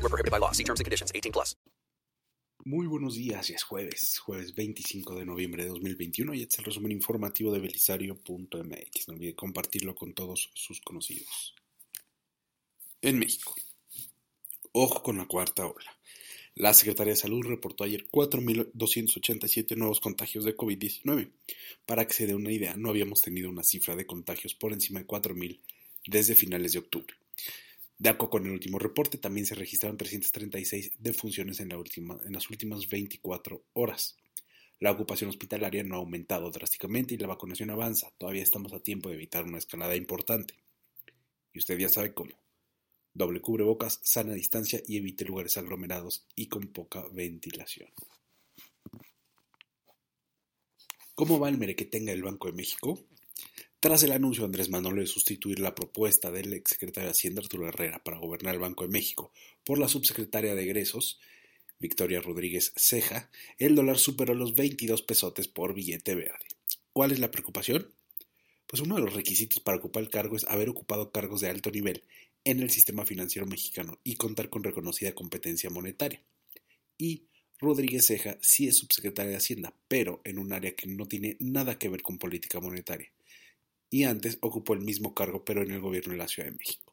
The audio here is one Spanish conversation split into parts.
Group. Void were prohibited by law. See terms and conditions. 18 plus. Muy buenos días, ya es jueves, jueves 25 de noviembre de 2021 y este es el resumen informativo de belisario.mx. No olvide compartirlo con todos sus conocidos. En México. Ojo con la cuarta ola. La Secretaría de Salud reportó ayer 4.287 nuevos contagios de COVID-19. Para que se dé una idea, no habíamos tenido una cifra de contagios por encima de 4.000 desde finales de octubre. De acuerdo con el último reporte, también se registraron 336 defunciones en, en las últimas 24 horas. La ocupación hospitalaria no ha aumentado drásticamente y la vacunación avanza. Todavía estamos a tiempo de evitar una escalada importante. Y usted ya sabe cómo doble cubrebocas, sana distancia y evite lugares aglomerados y con poca ventilación. ¿Cómo va el merequetenga del Banco de México? Tras el anuncio de Andrés Manuel de sustituir la propuesta del exsecretario de Hacienda Arturo Herrera para gobernar el Banco de México por la subsecretaria de egresos, Victoria Rodríguez Ceja, el dólar superó los 22 pesotes por billete verde. ¿Cuál es la preocupación? Pues uno de los requisitos para ocupar el cargo es haber ocupado cargos de alto nivel en el sistema financiero mexicano y contar con reconocida competencia monetaria. Y Rodríguez Ceja sí es subsecretaria de Hacienda, pero en un área que no tiene nada que ver con política monetaria. Y antes ocupó el mismo cargo, pero en el gobierno de la Ciudad de México.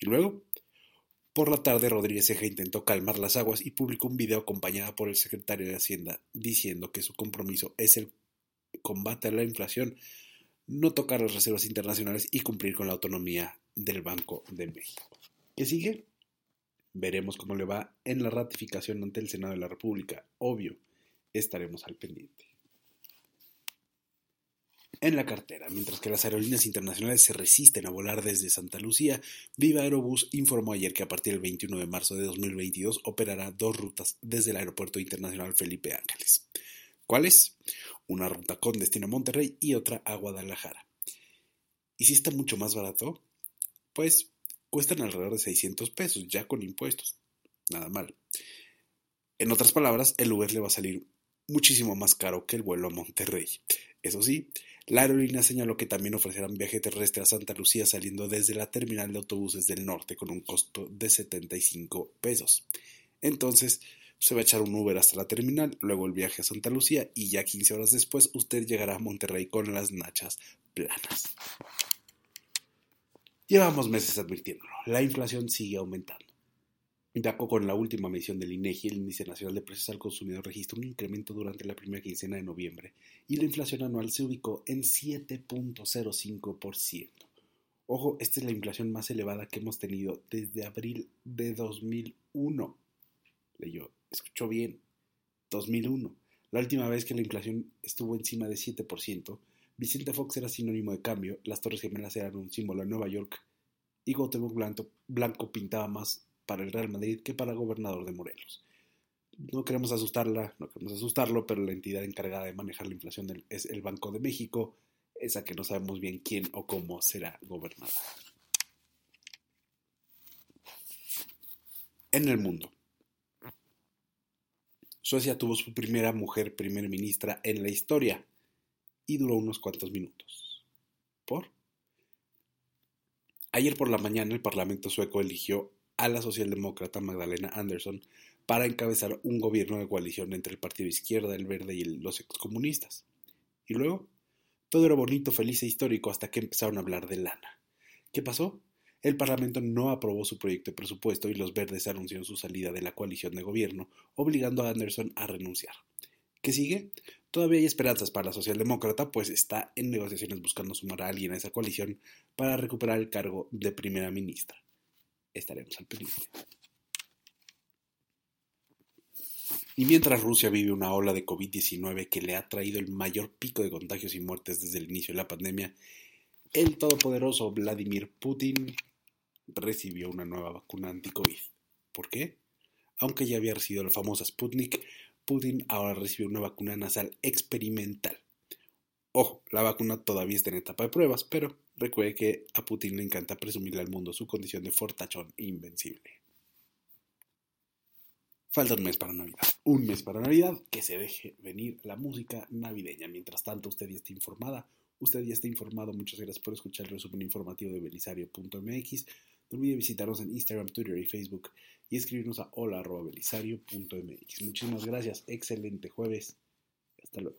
Y luego, por la tarde, Rodríguez Ceja intentó calmar las aguas y publicó un video acompañado por el secretario de Hacienda diciendo que su compromiso es el combate a la inflación, no tocar las reservas internacionales y cumplir con la autonomía del Banco de México. ¿Qué sigue? Veremos cómo le va en la ratificación ante el Senado de la República. Obvio, estaremos al pendiente. En la cartera, mientras que las aerolíneas internacionales se resisten a volar desde Santa Lucía, Viva Aerobús informó ayer que a partir del 21 de marzo de 2022 operará dos rutas desde el Aeropuerto Internacional Felipe Ángeles. ¿Cuáles? Una ruta con destino a Monterrey y otra a Guadalajara. ¿Y si está mucho más barato? pues cuestan alrededor de 600 pesos, ya con impuestos. Nada mal. En otras palabras, el Uber le va a salir muchísimo más caro que el vuelo a Monterrey. Eso sí, la aerolínea señaló que también ofrecerán viaje terrestre a Santa Lucía saliendo desde la terminal de autobuses del norte con un costo de 75 pesos. Entonces, se va a echar un Uber hasta la terminal, luego el viaje a Santa Lucía y ya 15 horas después usted llegará a Monterrey con las nachas planas. Llevamos meses advirtiéndolo, la inflación sigue aumentando. De con la última medición del INEGI, el índice nacional de precios al consumidor registró un incremento durante la primera quincena de noviembre y la inflación anual se ubicó en 7.05%. Ojo, esta es la inflación más elevada que hemos tenido desde abril de 2001. Leyó, escuchó bien, 2001. La última vez que la inflación estuvo encima de 7%, Vicente Fox era sinónimo de cambio, las Torres Gemelas eran un símbolo en Nueva York y Cuauhtémoc Blanco, pintaba más para el Real Madrid que para gobernador de Morelos. No queremos asustarla, no queremos asustarlo, pero la entidad encargada de manejar la inflación es el Banco de México, esa que no sabemos bien quién o cómo será gobernada. En el mundo. Suecia tuvo su primera mujer primer ministra en la historia y duró unos cuantos minutos. ¿Por? Ayer por la mañana el Parlamento sueco eligió a la socialdemócrata Magdalena Andersson para encabezar un gobierno de coalición entre el Partido Izquierda, el Verde y los excomunistas. Y luego, todo era bonito, feliz e histórico hasta que empezaron a hablar de lana. ¿Qué pasó? el Parlamento no aprobó su proyecto de presupuesto y los verdes anunciaron su salida de la coalición de gobierno, obligando a Anderson a renunciar. ¿Qué sigue? Todavía hay esperanzas para la socialdemócrata, pues está en negociaciones buscando sumar a alguien a esa coalición para recuperar el cargo de primera ministra. Estaremos al pendiente. Y mientras Rusia vive una ola de COVID-19 que le ha traído el mayor pico de contagios y muertes desde el inicio de la pandemia, el todopoderoso Vladimir Putin recibió una nueva vacuna anti-COVID. ¿Por qué? Aunque ya había recibido la famosa Sputnik, Putin ahora recibió una vacuna nasal experimental. Ojo, la vacuna todavía está en etapa de pruebas, pero recuerde que a Putin le encanta presumirle al mundo su condición de fortachón invencible. Falta un mes para Navidad. Un mes para Navidad, que se deje venir la música navideña. Mientras tanto, usted ya está informada, usted ya está informado. Muchas gracias por escuchar el resumen informativo de belisario.mx. No olvide visitarnos en Instagram, Twitter y Facebook y escribirnos a hola.belisario.mx. Muchísimas gracias. Excelente jueves. Hasta luego.